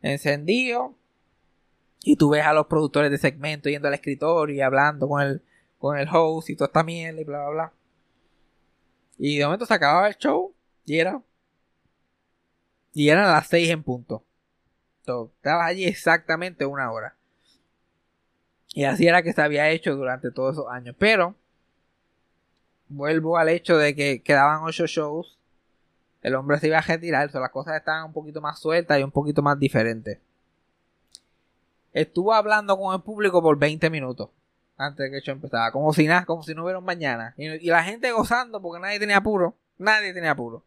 encendido, y tú ves a los productores de segmento yendo al escritorio y hablando con el, con el host y toda esta mierda y bla, bla, bla. Y de momento se acababa el show y era. Y eran las 6 en punto. Entonces, estabas allí exactamente una hora. Y así era que se había hecho durante todos esos años. Pero, vuelvo al hecho de que quedaban 8 shows. El hombre se iba a retirar. las cosas estaban un poquito más sueltas y un poquito más diferentes estuvo hablando con el público por 20 minutos antes de que yo empezara. Como si nada, como si no hubiera un mañana. Y, la gente gozando porque nadie tenía apuro. Nadie tenía apuro.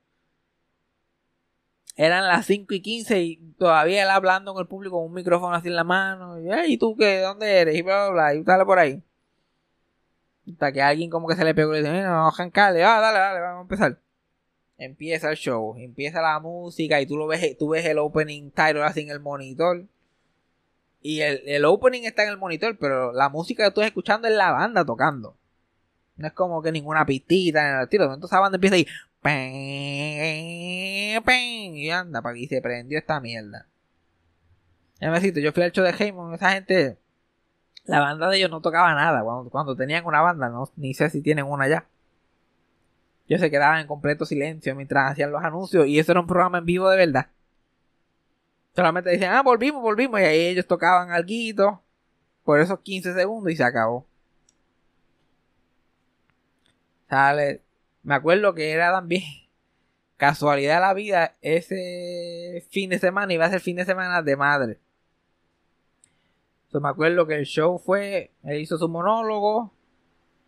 Eran las 5 y 15 y todavía él hablando con el público con un micrófono así en la mano. Y, ¿y tú qué? ¿Dónde eres? Y bla, bla, bla. Y dale por ahí. Hasta que alguien como que se le pegó y le dice, no, arrancarle. Ah, dale, dale, vamos a empezar. Empieza el show, empieza la música y tú lo ves, tú ves el opening title así en el monitor y el, opening está en el monitor, pero la música que tú estás escuchando es la banda tocando. No es como que ninguna pistita en el tiro. Entonces la banda empieza ahí. Y anda, para que se prendió esta mierda. Ya me yo fui al show de Heyman, esa gente. La banda de ellos no tocaba nada. Cuando, cuando tenían una banda, no, ni sé si tienen una ya. Ellos se quedaban en completo silencio mientras hacían los anuncios. Y eso era un programa en vivo de verdad. Solamente dicen, ah, volvimos, volvimos. Y ahí ellos tocaban algo por esos 15 segundos y se acabó. Sale. Me acuerdo que era también (laughs) casualidad de la vida. Ese fin de semana iba a ser fin de semana de madre. me acuerdo que el show fue. Él hizo su monólogo.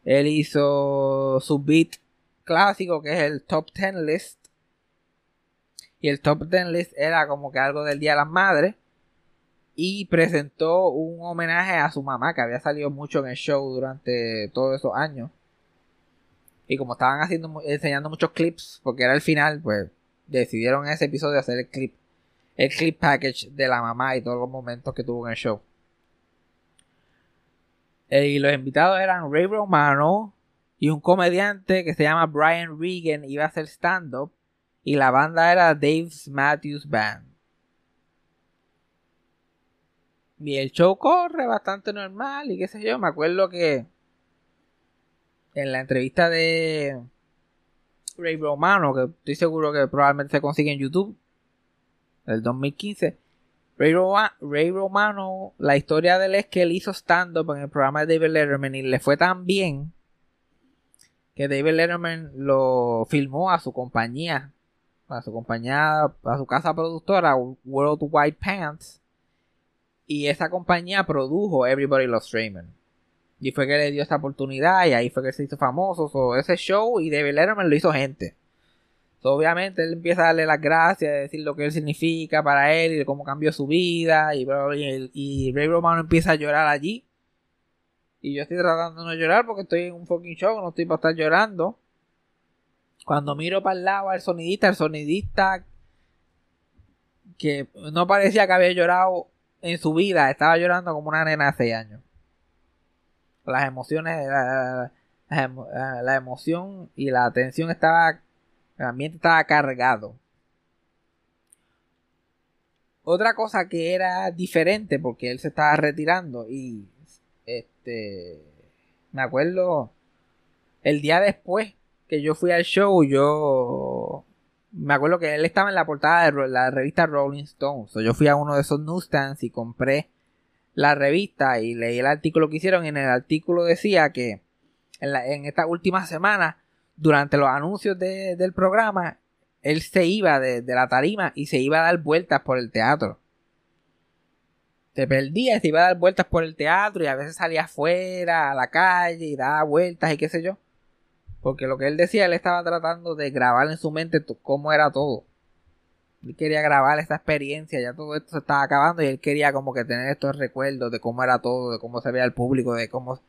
Él hizo su beat clásico, que es el top 10 list. Y el top 10 list era como que algo del Día de las Madres. Y presentó un homenaje a su mamá, que había salido mucho en el show durante todos esos años. Y como estaban haciendo, enseñando muchos clips, porque era el final, pues decidieron en ese episodio hacer el clip, el clip package de la mamá y todos los momentos que tuvo en el show. Eh, y los invitados eran Ray Romano y un comediante que se llama Brian Regan, iba a hacer stand-up. Y la banda era Dave's Matthews Band. Y el show corre bastante normal y qué sé yo. Me acuerdo que en la entrevista de Ray Romano, que estoy seguro que probablemente se consigue en YouTube, del 2015. Ray, Ray Romano, la historia de él es que él hizo stand-up en el programa de David Letterman y le fue tan bien que David Letterman lo filmó a su compañía a su compañía, a su casa productora, World White Pants. Y esa compañía produjo Everybody Loves Raymond. Y fue que le dio esta oportunidad y ahí fue que se hizo famoso. So, ese show y David Letterman lo hizo gente. So, obviamente él empieza a darle las gracias, a decir lo que él significa para él y cómo cambió su vida. Y, y, y Ray Romano empieza a llorar allí. Y yo estoy tratando de no llorar porque estoy en un fucking show, no estoy para estar llorando. Cuando miro para el lado al sonidista, el sonidista que no parecía que había llorado en su vida, estaba llorando como una nena de 6 años. Las emociones, la, la, emoción y la atención estaba, el ambiente estaba cargado. Otra cosa que era diferente porque él se estaba retirando y este me acuerdo el día después yo fui al show, yo me acuerdo que él estaba en la portada de la revista Rolling Stone. yo fui a uno de esos newsstands y compré la revista y leí el artículo que hicieron. Y en el artículo decía que en, esta última semana, durante los anuncios del programa, él se iba de, la tarima y se iba a dar vueltas por el teatro. Se perdía, se iba a dar vueltas por el teatro y a veces salía afuera, a la calle y daba vueltas y qué sé yo. Porque lo que él decía, él estaba tratando de grabar en su mente cómo era todo. Él quería grabar esta experiencia, ya todo esto se estaba acabando y él quería como que tener estos recuerdos de cómo era todo, de cómo se veía el público, de cómo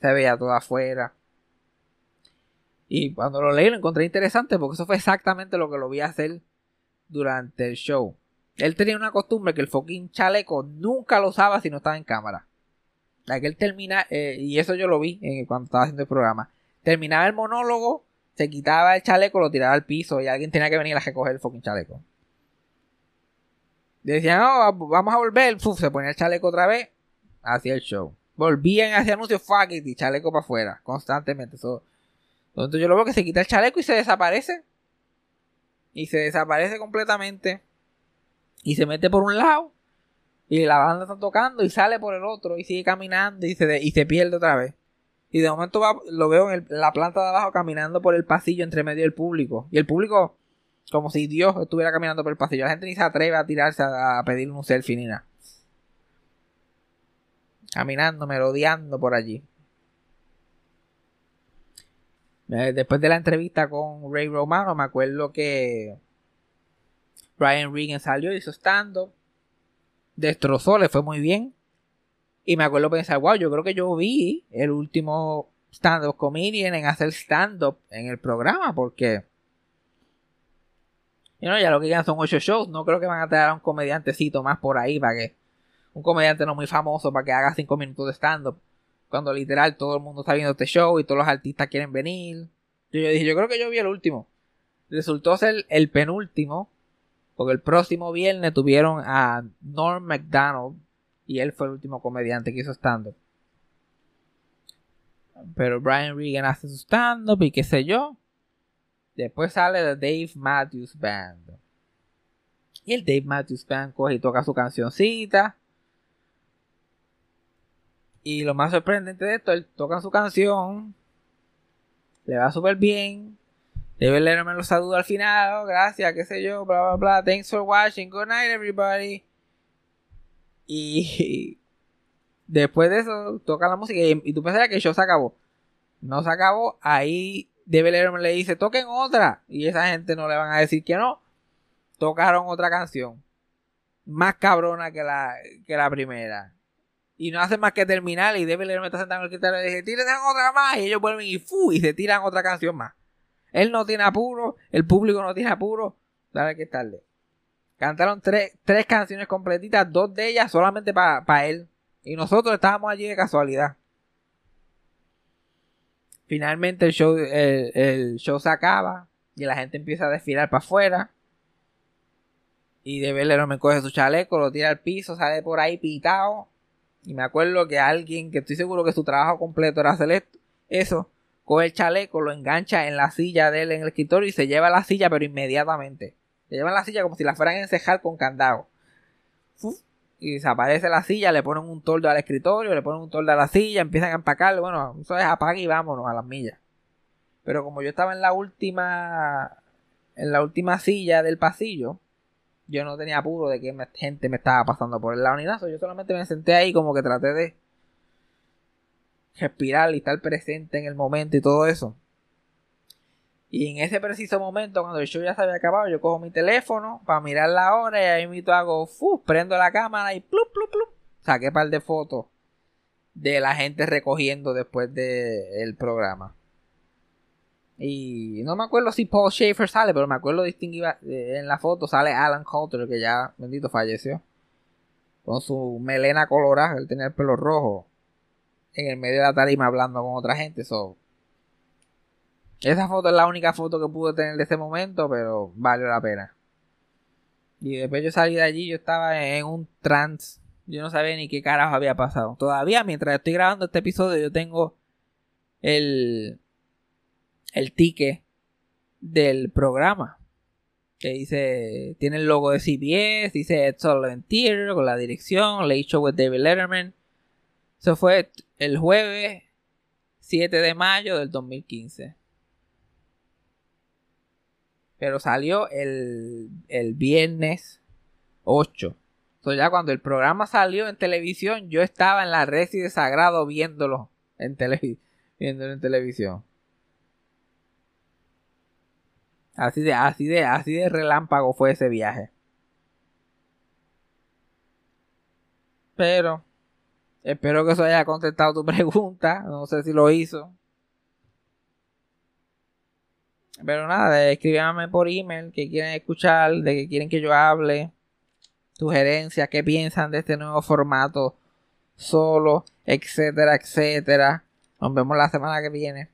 se veía todo afuera. Y cuando lo leí lo encontré interesante porque eso fue exactamente lo que lo vi hacer durante el show. Él tenía una costumbre que el fucking chaleco nunca lo usaba si no estaba en cámara. La que él termina, eh, y eso yo lo vi eh, cuando estaba haciendo el programa terminaba el monólogo, se quitaba el chaleco, lo tiraba al piso y alguien tenía que venir a recoger el fucking chaleco. Decían, no, vamos a volver, se ponía el chaleco otra vez, hacía el show. Volvían hacia anuncios, fuck it, y chaleco para afuera, constantemente. Entonces yo lo veo que se quita el chaleco y se desaparece. Y se desaparece completamente. Y se mete por un lado. Y la banda está tocando y sale por el otro. Y sigue caminando y se, y se pierde otra vez. Y de momento lo veo en la planta de abajo caminando por el pasillo entre medio del público. Y el público, como si Dios estuviera caminando por el pasillo. La gente ni se atreve a tirarse a, pedir un selfie ni nada. Caminando, merodeando por allí. Eh, después de la entrevista con Ray Romano, me acuerdo que Brian Regan salió, hizo stand-up. Destrozó, le fue muy bien. Y me acuerdo pensar, wow, yo creo que yo vi el último stand-up comedian en hacer stand-up en el programa, porque ya lo que quedan son ocho shows, no creo que van a traer a un comediantecito más por ahí para que un comediante no muy famoso para que haga cinco minutos de stand-up. Cuando literal todo el mundo está viendo este show y todos los artistas quieren venir. Yo, yo dije, yo creo que yo vi el último. Resultó ser el penúltimo. Porque el próximo viernes tuvieron a Norm McDonald y él fue el último comediante que hizo stand-up. Pero Brian Regan hace su stand-up y qué sé yo. Después sale The Dave Matthews Band. Y el Dave Matthews Band coge y toca su cancioncita. Y lo más sorprendente de esto, él toca su canción. Le va súper bien. Debe leerme los saludos al final. gracias, qué sé yo, bla, bla, bla. Thanks for watching. Good night, everybody. Y (laughs) después de eso toca la música y, tú pensas que el show se acabó. No se acabó. Ahí Debe le dice, toquen otra. Y esa gente no le van a decir que no. Tocaron otra canción. Más cabrona que la, que la primera. Y no hace más que terminar. Y Debe me está sentando en el guitarra y dice, tírense otra más. Y ellos vuelven y fu, y se tiran otra canción más. Él no tiene apuro. El público no tiene apuro. Dale que tarde. Cantaron tres, tres canciones completitas, dos de ellas solamente para él. Y nosotros estábamos allí de casualidad. Finalmente el show, el, show se acaba y la gente empieza a desfilar para afuera. Y de verle me coge su chaleco, lo tira al piso, sale por ahí pitado. Y me acuerdo que alguien, que estoy seguro que su trabajo completo era hacer eso, coge el chaleco, lo engancha en la silla de él en el escritorio y se lleva la silla, pero inmediatamente. Le llevan la silla como si la fueran a encejar con candado. Y desaparece la silla, le ponen un toldo al escritorio, le ponen un toldo a la silla, empiezan a empacarlo. Bueno, eso es apaga y vámonos a las millas. Pero como yo estaba en la última. En la última silla del pasillo. yo no tenía apuro de que gente me estaba pasando por el lado ni nada. Yo solamente me senté ahí como que traté de respirar y estar presente en el momento y todo eso. Y en ese preciso momento, cuando el show ya se había acabado, yo cojo mi teléfono para mirar la hora y ahí mismo hago, fu, prendo la cámara y plup, plup, plup. Saqué un par de fotos de la gente recogiendo después del programa. Y no me acuerdo si Paul Schaefer sale, pero me acuerdo distinguir en la foto sale Alan Coulter, que ya, bendito, falleció. Con su melena colorada, él tenía el pelo rojo. En el medio de la tarima hablando con otra gente. So, esa foto es la única foto que pude tener de ese momento, pero valió la pena. Y después yo salí de allí, yo estaba en un trance. Yo no sabía ni qué carajo había pasado. Todavía, mientras estoy grabando este episodio, yo tengo el, el ticket del programa. Que dice, tiene el logo de CBS, dice It's All Interior con la dirección, Late Show with David Letterman. Eso fue el jueves 7 de mayo del 2015 pero salió el, viernes 8. Entonces ya cuando el programa salió en televisión, yo estaba en la Resi de Sagrado viéndolo en, viéndolo en televisión. Así de, así de, así de relámpago fue ese viaje. Pero espero que eso haya contestado tu (laughs) pregunta. No sé si lo hizo. Pero nada, escríbanme por email que quieren escuchar, de que quieren que yo hable, sugerencias, qué piensan de este nuevo formato solo, etcétera, etcétera. Nos vemos la semana que viene.